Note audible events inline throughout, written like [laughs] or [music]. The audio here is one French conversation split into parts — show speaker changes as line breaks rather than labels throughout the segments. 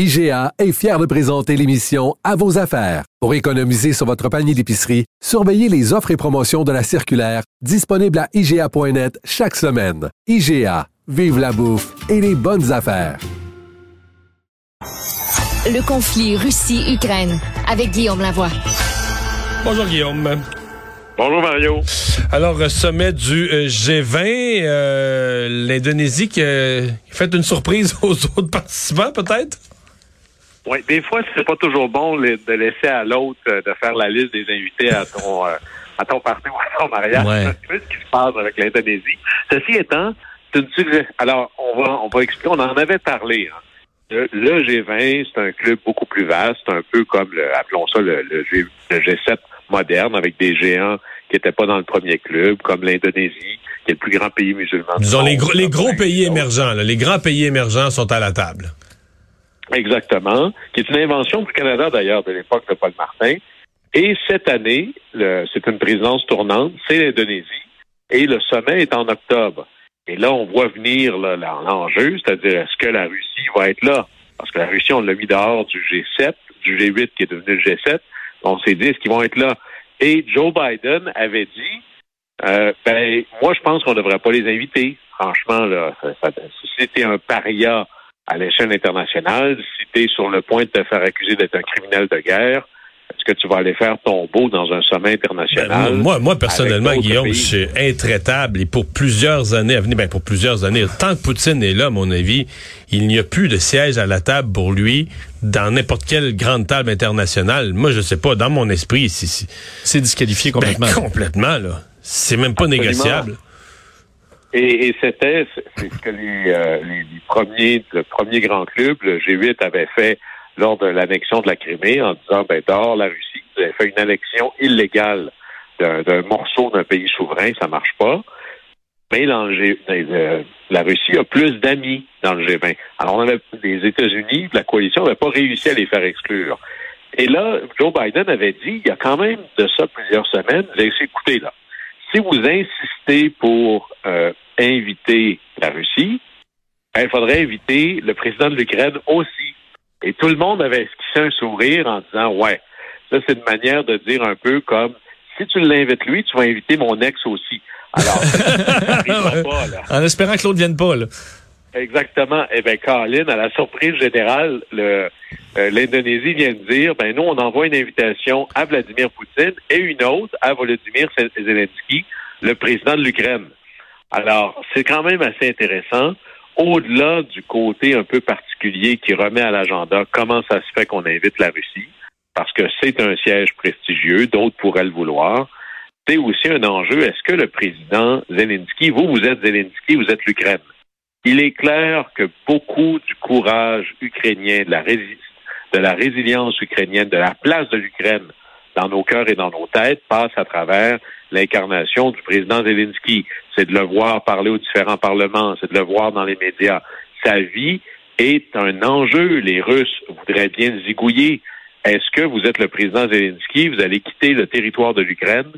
IGA est fier de présenter l'émission À vos affaires. Pour économiser sur votre panier d'épicerie, surveillez les offres et promotions de la circulaire disponible à IGA.net chaque semaine. IGA, vive la bouffe et les bonnes affaires.
Le conflit Russie-Ukraine avec Guillaume Lavoie.
Bonjour Guillaume.
Bonjour Mario.
Alors, euh, sommet du euh, G20, euh, l'Indonésie qui a fait une surprise [laughs] aux autres participants peut-être?
Oui, des fois, c'est pas toujours bon de laisser à l'autre de faire la liste des invités à ton à ton parti ou à ton mariage.
Ouais.
C'est ce qui se passe avec l'Indonésie? Ceci étant, c'est une suggestion. Alors, on va on va expliquer. On en avait parlé. hein. Le, le G20, c'est un club beaucoup plus vaste, un peu comme le, appelons ça le, le G, le G7 moderne, avec des géants qui n'étaient pas dans le premier club, comme l'Indonésie, qui est le plus grand pays musulman.
Disons, les gros, les gros pays émergents, là, les grands pays émergents sont à la table.
Exactement, qui est une invention du Canada d'ailleurs de l'époque de Paul Martin. Et cette année, c'est une présidence tournante, c'est l'Indonésie, et le sommet est en octobre. Et là, on voit venir l'enjeu, c'est-à-dire est-ce que la Russie va être là? Parce que la Russie, on l'a mis dehors du G7, du G8 qui est devenu le G7. On s'est dit, est-ce qu'ils vont être là? Et Joe Biden avait dit, euh, ben, moi, je pense qu'on ne devrait pas les inviter. Franchement, là, si c'était un paria à l'échelle internationale, si tu es sur le point de te faire accuser d'être un criminel de guerre, est-ce que tu vas aller faire tombeau dans un sommet
Ben,
international?
moi, moi, personnellement, Guillaume,
pays?
je suis intraitable et pour plusieurs années à venir, ben, pour plusieurs années, tant que Poutine est là, à mon avis, il n'y a plus de siège à la table pour lui dans n'importe quelle grande table internationale. Moi, je sais pas, dans mon esprit, c'est, c'est-
C'est disqualifié
ben,
complètement.
complètement, là. C'est même pas
Absolument.
négociable.
Et, et c'était ce que les, euh, les, premiers, le premier grand club, le G8, avait fait lors de l'annexion de la Crimée en disant ben dehors la Russie, vous avez fait une annexion illégale d'un morceau d'un pays souverain, ça marche pas. Mais dans le G, euh, la Russie a plus d'amis dans le G20. Alors on avait les États-Unis, la coalition n'avait pas réussi à les faire exclure. Et là, Joe Biden avait dit, il y a quand même de ça plusieurs semaines, vous avez écoutez là, si vous insistez pour euh, inviter la Russie, ben, il faudrait inviter le président de l'Ukraine aussi. Et tout le monde avait esquissé un sourire en disant Ouais, ça c'est une manière de dire un peu comme si tu l'invites lui, tu vas inviter mon ex aussi. Alors, ça n'arrivera [laughs] pas, là.
En espérant que l'autre vienne pas, là.
Exactement. Eh bien, Colin, à la surprise générale, le, euh, l'Indonésie vient de dire, ben nous, on envoie une invitation à Vladimir Poutine et une autre à Volodymyr Zelensky, le président de l'Ukraine. Alors, c'est quand même assez intéressant. Au-delà du côté un peu particulier qui remet à l'agenda comment ça se fait qu'on invite la Russie, parce que c'est un siège prestigieux, d'autres pourraient le vouloir. C'est aussi un enjeu. Est-ce que le président Zelensky, vous, vous êtes Zelensky, vous êtes l'Ukraine? Il est clair que beaucoup du courage ukrainien, de la, de la résilience ukrainienne, de la place de l'Ukraine dans nos cœurs et dans nos têtes passe à travers l'incarnation du président Zelensky. C'est de le voir parler aux différents parlements, c'est de le voir dans les médias. Sa vie est un enjeu. Les Russes voudraient bien le zigouiller. Est-ce que vous êtes le président Zelensky, vous allez quitter le territoire de l'Ukraine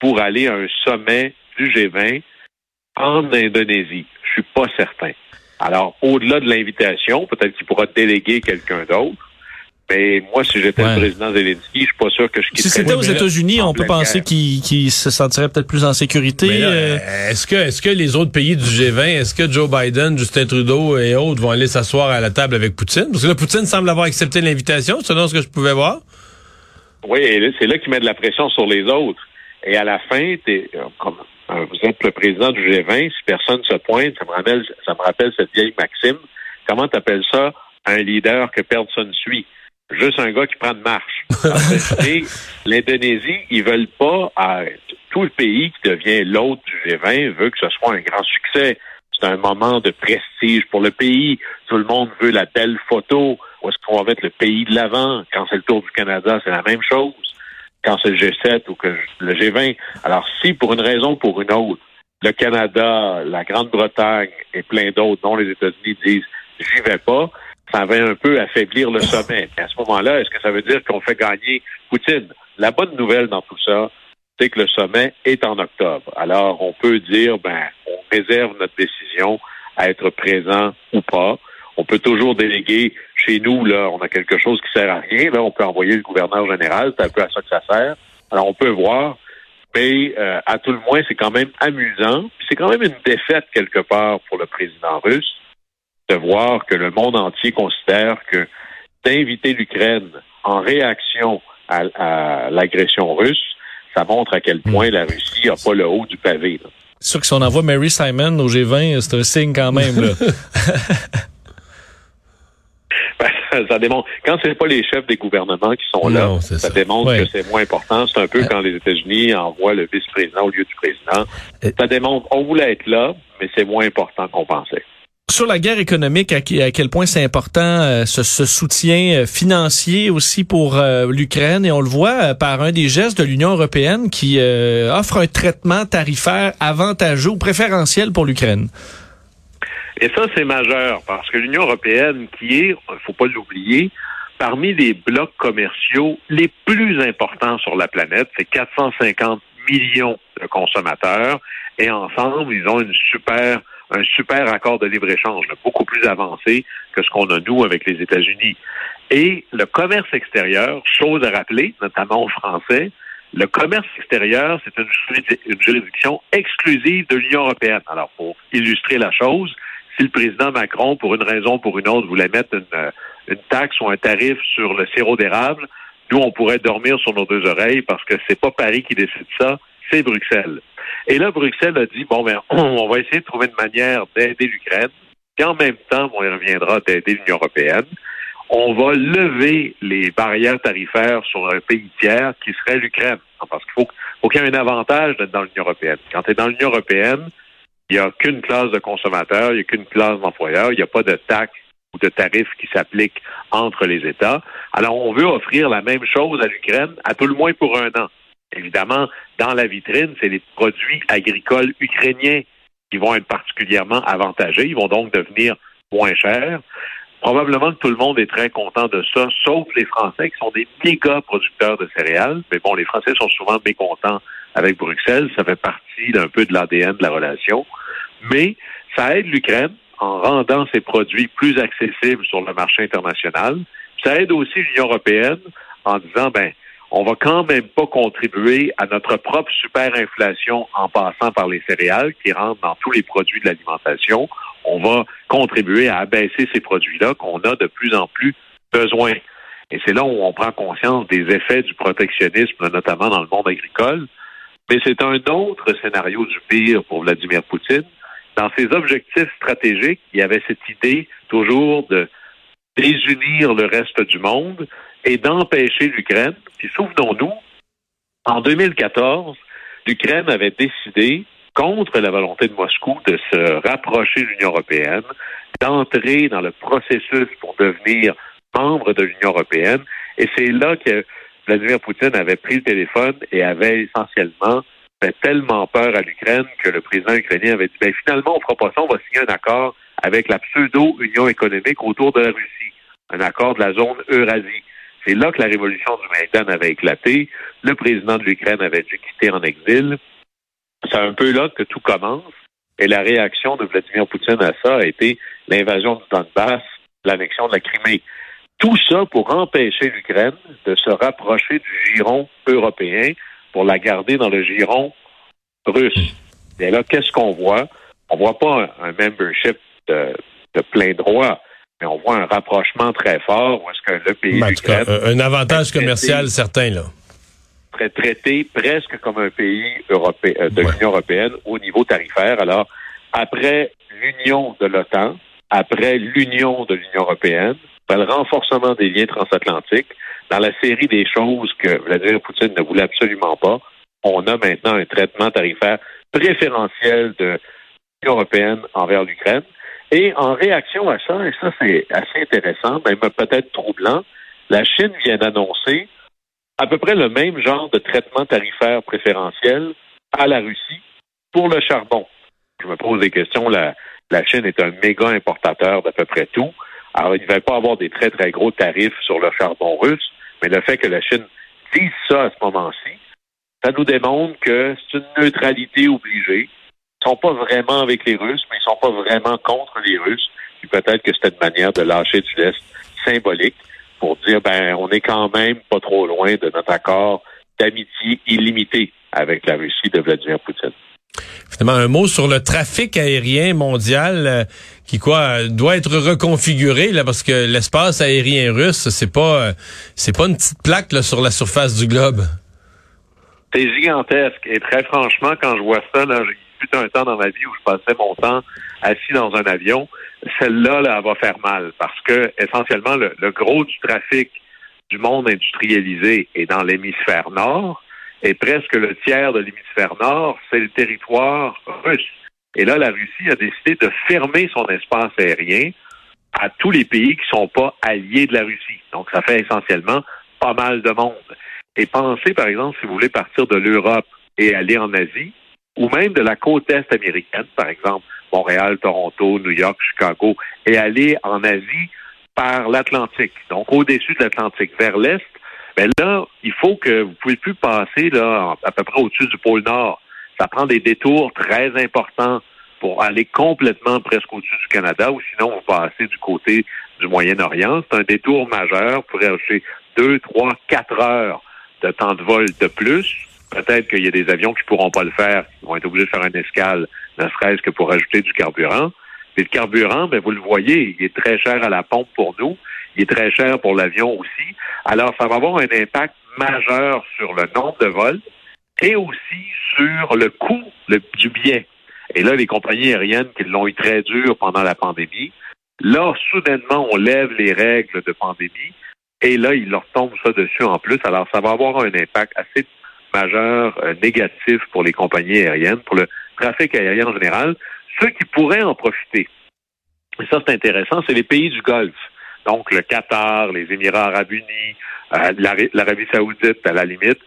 pour aller à un sommet du G20 en Indonésie? Je suis pas certain. Alors, au-delà de l'invitation, peut-être qu'il pourra déléguer quelqu'un d'autre. Mais moi, si j'étais
Ouais.
le président Zelensky, je suis pas sûr que je
Si c'était aux États-Unis, on peut penser qu'il se sentirait peut-être plus en sécurité. Euh,
est-ce que, est-ce que les autres pays du G20, est-ce que Joe Biden, Justin Trudeau et autres vont aller s'asseoir à la table avec Poutine? Parce que là, Poutine semble avoir accepté l'invitation, selon ce que je pouvais voir.
Oui, et là, c'est là qu'il met de la pression sur les autres. Et à la fin, t'es, euh, comme, euh, vous êtes le président du G20, si personne se pointe, ça me rappelle, ça me rappelle cette vieille maxime. Comment t'appelles ça? Un leader que personne suit? Juste un gars qui prend de marche. [laughs] Et l'Indonésie, ils veulent pas, à, tout le pays qui devient l'hôte du G20 veut que ce soit un grand succès. C'est un moment de prestige pour le pays. Tout le monde veut la belle photo. Ou est-ce qu'on va mettre le pays de l'avant? Quand c'est le tour du Canada, c'est la même chose. Quand c'est le G7 ou que le G20. Alors, si pour une raison ou pour une autre, le Canada, la Grande-Bretagne et plein d'autres, dont les États-Unis, disent j'y vais pas, ça va un peu affaiblir le sommet. À ce moment-là, est-ce que ça veut dire qu'on fait gagner Poutine? La bonne nouvelle dans tout ça, c'est que le sommet est en octobre. Alors, on peut dire, ben, on réserve notre décision à être présent ou pas. On peut toujours déléguer chez nous, là, on a quelque chose qui sert à rien. Là, on peut envoyer le gouverneur général, c'est un peu à ça que ça sert. Alors, on peut voir, mais euh, à tout le moins, c'est quand même amusant. Puis C'est quand même une défaite quelque part pour le président russe de voir que le monde entier considère que d'inviter l'Ukraine en réaction à, à l'agression russe, ça montre à quel point la Russie n'a pas le haut du pavé. là.
C'est sûr que si on envoie Mary Simon au G20, c'est un signe quand même. Là. [laughs] [laughs]
Ça démontre. Quand c'est pas les chefs des gouvernements qui sont là,
Non,
ça,
ça.
démontre
Ouais.
que c'est moins important. C'est un peu quand les États-Unis envoient le vice-président au lieu du président.
Euh,
Ça démontre on voulait être là, mais c'est moins important qu'on pensait.
Sur la guerre économique, à, qui- à quel point c'est important euh, ce, ce soutien euh, financier aussi pour euh, l'Ukraine? Et on le voit euh, par un des gestes de l'Union européenne qui euh, offre un traitement tarifaire avantageux ou préférentiel pour l'Ukraine.
Et ça, c'est majeur parce que l'Union européenne, qui est, il faut pas l'oublier, parmi les blocs commerciaux les plus importants sur la planète, c'est 450 millions de consommateurs et ensemble, ils ont une super, un super accord de libre-échange, beaucoup plus avancé que ce qu'on a nous avec les États-Unis. Et le commerce extérieur, chose à rappeler, notamment aux Français, le commerce extérieur, c'est une juridiction exclusive de l'Union européenne. Alors, pour illustrer la chose, si le président Macron, pour une raison ou pour une autre, voulait mettre une, euh, une taxe ou un tarif sur le sirop d'érable, nous, on pourrait dormir sur nos deux oreilles parce que c'est pas Paris qui décide ça, c'est Bruxelles. Et là, Bruxelles a dit, bon, ben, [clears throat] on va essayer de trouver une manière d'aider l'Ukraine, puis en même temps, on y reviendra d'aider l'Union européenne. On va lever les barrières tarifaires sur un pays tiers qui serait l'Ukraine. Parce qu'il faut, faut qu'il y ait un avantage d'être dans l'Union européenne. Quand tu es dans l'Union européenne, il n'y a qu'une classe de consommateurs, il n'y a qu'une classe d'employeurs, il n'y a pas de taxes ou de tarifs qui s'appliquent entre les États. Alors, on veut offrir la même chose à l'Ukraine, à tout le moins pour un an. Évidemment, dans la vitrine, c'est les produits agricoles ukrainiens qui vont être particulièrement avantagés. Ils vont donc devenir moins chers. Probablement que tout le monde est très content de ça, sauf les Français qui sont des méga producteurs de céréales. Mais bon, les Français sont souvent mécontents avec Bruxelles. Ça fait partie d'un peu de l'ADN de la relation. Mais ça aide l'Ukraine en rendant ses produits plus accessibles sur le marché international. Ça aide aussi l'Union européenne en disant, ben, on va quand même pas contribuer à notre propre superinflation en passant par les céréales qui rentrent dans tous les produits de l'alimentation. On va contribuer à abaisser ces produits-là qu'on a de plus en plus besoin. Et c'est là où on prend conscience des effets du protectionnisme, notamment dans le monde agricole. Mais c'est un autre scénario du pire pour Vladimir Poutine. Dans ses objectifs stratégiques, il y avait cette idée toujours de désunir le reste du monde et d'empêcher l'Ukraine. Puis souvenons-nous, en 2014, l'Ukraine avait décidé, contre la volonté de Moscou, de se rapprocher de l'Union européenne, d'entrer dans le processus pour devenir membre de l'Union européenne. Et c'est là que Vladimir Poutine avait pris le téléphone et avait essentiellement fait tellement peur à l'Ukraine que le président ukrainien avait dit, ben, finalement, on fera pas ça, on va signer un accord avec la pseudo-Union économique autour de la Russie, un accord de la zone Eurasie. C'est là que la révolution du Maïdan avait éclaté. Le président de l'Ukraine avait dû quitter en exil. C'est un peu là que tout commence. Et la réaction de Vladimir Poutine à ça a été l'invasion du Donbass, l'annexion de la Crimée. Tout ça pour empêcher l'Ukraine de se rapprocher du giron européen pour la garder dans le giron russe. Et là, qu'est-ce qu'on voit? On voit pas un, un membership de, de plein droit, mais on voit un rapprochement très fort où est-ce que le pays
Ben, cas, un, avantage
Traité.
commercial certain, là.
serait traité presque comme un pays européen, euh, de
Ouais.
l'Union européenne au niveau tarifaire. Alors, après l'union de l'OTAN, après l'union de l'Union européenne, après le renforcement des liens transatlantiques, dans la série des choses que Vladimir Poutine ne voulait absolument pas, on a maintenant un traitement tarifaire préférentiel de l'Union européenne envers l'Ukraine. Et en réaction à ça, et ça c'est assez intéressant, même peut-être troublant, la Chine vient d'annoncer à peu près le même genre de traitement tarifaire préférentiel à la Russie pour le charbon. Je me pose des questions. La Chine est un méga importateur d'à peu près tout. Alors, il ne va pas avoir des très, très gros tarifs sur le charbon russe, mais le fait que la Chine dise ça à ce moment-ci, ça nous démontre que c'est une neutralité obligée. Ils sont pas vraiment avec les Russes, mais ils sont pas vraiment contre les Russes. Puis peut-être que c'était une manière de lâcher du lest symbolique pour dire ben on est quand même pas trop loin de notre accord d'amitié illimité avec la Russie de Vladimir Poutine.
Un mot sur le trafic aérien mondial euh, qui quoi doit être reconfiguré là parce que l'espace aérien russe c'est pas euh, c'est pas une petite plaque là, sur la surface du globe.
C'est gigantesque et très franchement quand je vois ça là, j'ai eu un temps dans ma vie où je passais mon temps assis dans un avion celle-là, là, va faire mal parce que essentiellement, le, gros du trafic du monde industrialisé est dans l'hémisphère nord et presque le tiers de l'hémisphère nord, c'est le territoire russe. Et là, la Russie a décidé de fermer son espace aérien à tous les pays qui sont pas alliés de la Russie. Donc, ça fait essentiellement pas mal de monde. Et pensez, par exemple, si vous voulez partir de l'Europe et aller en Asie, ou même de la côte est américaine, par exemple, Montréal, Toronto, New York, Chicago, et aller en Asie par l'Atlantique, donc au-dessus de l'Atlantique, vers l'Est, mais ben là, il faut que vous pouvez plus passer là à peu près au-dessus du pôle Nord. Ça prend des détours très importants pour aller complètement presque au-dessus du Canada, ou sinon vous passez du côté du Moyen-Orient. C'est un détour majeur pour ajouter deux, trois, quatre heures de temps de vol de plus. Peut-être qu'il y a des avions qui pourront pas le faire, qui vont être obligés de faire une escale ne serait-ce que pour ajouter du carburant. Mais le carburant, ben, vous le voyez, il est très cher à la pompe pour nous, il est très cher pour l'avion aussi. Alors, ça va avoir un impact majeur sur le nombre de vols et aussi sur le coût du billet. Et là, les compagnies aériennes qui l'ont eu très dur pendant la pandémie, là, soudainement, on lève les règles de pandémie et là, ils leur tombent ça dessus en plus. Alors, ça va avoir un impact assez majeur euh, négatif pour les compagnies aériennes, pour le trafic aérien en général. Ceux qui pourraient en profiter, et ça c'est intéressant, c'est les pays du Golfe. Donc le Qatar, les Émirats arabes unis, euh, l'Arabie saoudite à la limite,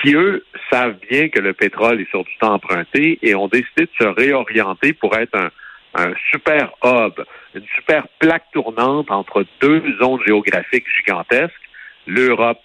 qui eux savent bien que le pétrole est sur du temps emprunté et ont décidé de se réorienter pour être un, un super hub, une super plaque tournante entre deux zones géographiques gigantesques, l'Europe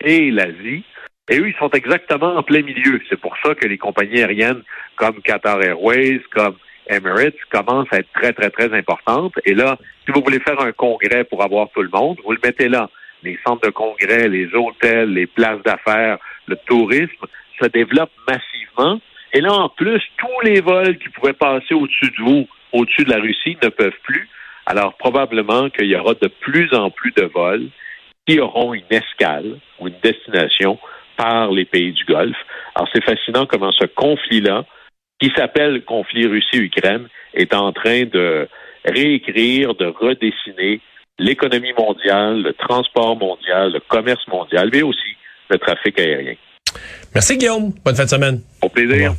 et l'Asie, et eux, ils sont exactement en plein milieu. C'est pour ça que les compagnies aériennes comme Qatar Airways, comme Emirates commencent à être très, très, très importantes. Et là, si vous voulez faire un congrès pour avoir tout le monde, vous le mettez là. Les centres de congrès, les hôtels, les places d'affaires, le tourisme se développent massivement. Et là, en plus, tous les vols qui pouvaient passer au-dessus de vous, au-dessus de la Russie, ne peuvent plus. Alors, probablement qu'il y aura de plus en plus de vols qui auront une escale ou une destination par les pays du Golfe. Alors c'est fascinant comment ce conflit-là, qui s'appelle conflit Russie-Ukraine, est en train de réécrire, de redessiner l'économie mondiale, le transport mondial, le commerce mondial, mais aussi le trafic aérien.
Merci Guillaume. Bonne fin de semaine.
Au plaisir.